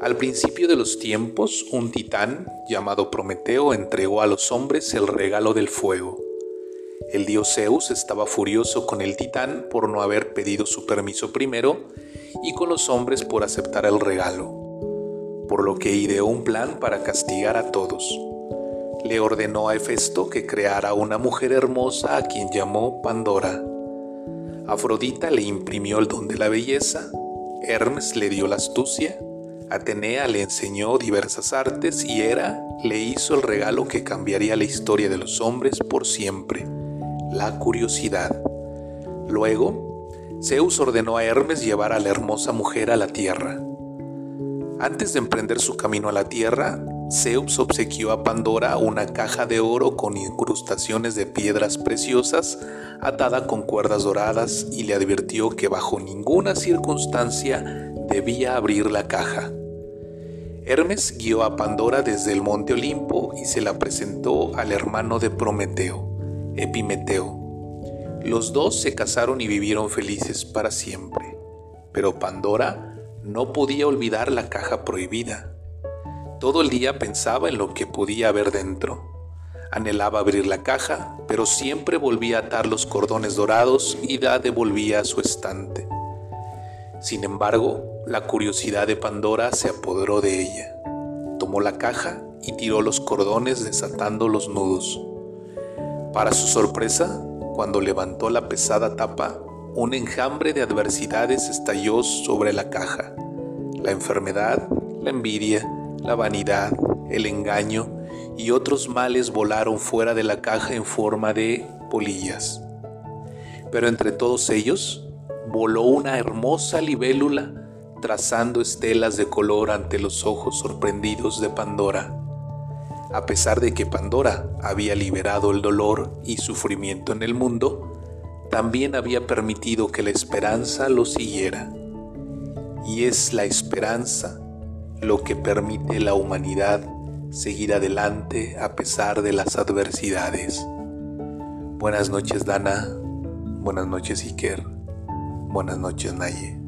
Al principio de los tiempos, un titán llamado Prometeo entregó a los hombres el regalo del fuego. El dios Zeus estaba furioso con el titán por no haber pedido su permiso primero y con los hombres por aceptar el regalo, por lo que ideó un plan para castigar a todos. Le ordenó a Hefesto que creara una mujer hermosa a quien llamó Pandora. Afrodita le imprimió el don de la belleza, Hermes le dio la astucia, Atenea le enseñó diversas artes y Hera le hizo el regalo que cambiaría la historia de los hombres por siempre, la curiosidad. Luego, Zeus ordenó a Hermes llevar a la hermosa mujer a la tierra. Antes de emprender su camino a la tierra, Zeus obsequió a Pandora una caja de oro con incrustaciones de piedras preciosas atada con cuerdas doradas y le advirtió que bajo ninguna circunstancia debía abrir la caja. Hermes guió a Pandora desde el monte Olimpo y se la presentó al hermano de Prometeo, Epimeteo. Los dos se casaron y vivieron felices para siempre, pero Pandora no podía olvidar la caja prohibida. Todo el día pensaba en lo que podía haber dentro. Anhelaba abrir la caja, pero siempre volvía a atar los cordones dorados y la devolvía a su estante. Sin embargo, la curiosidad de Pandora se apoderó de ella. Tomó la caja y tiró los cordones desatando los nudos. Para su sorpresa, cuando levantó la pesada tapa, un enjambre de adversidades estalló sobre la caja. La enfermedad, la envidia, la vanidad, el engaño y otros males volaron fuera de la caja en forma de polillas. Pero entre todos ellos voló una hermosa libélula trazando estelas de color ante los ojos sorprendidos de Pandora. A pesar de que Pandora había liberado el dolor y sufrimiento en el mundo, también había permitido que la esperanza lo siguiera. Y es la esperanza lo que permite la humanidad seguir adelante a pesar de las adversidades. Buenas noches Dana, buenas noches Iker, buenas noches Naye.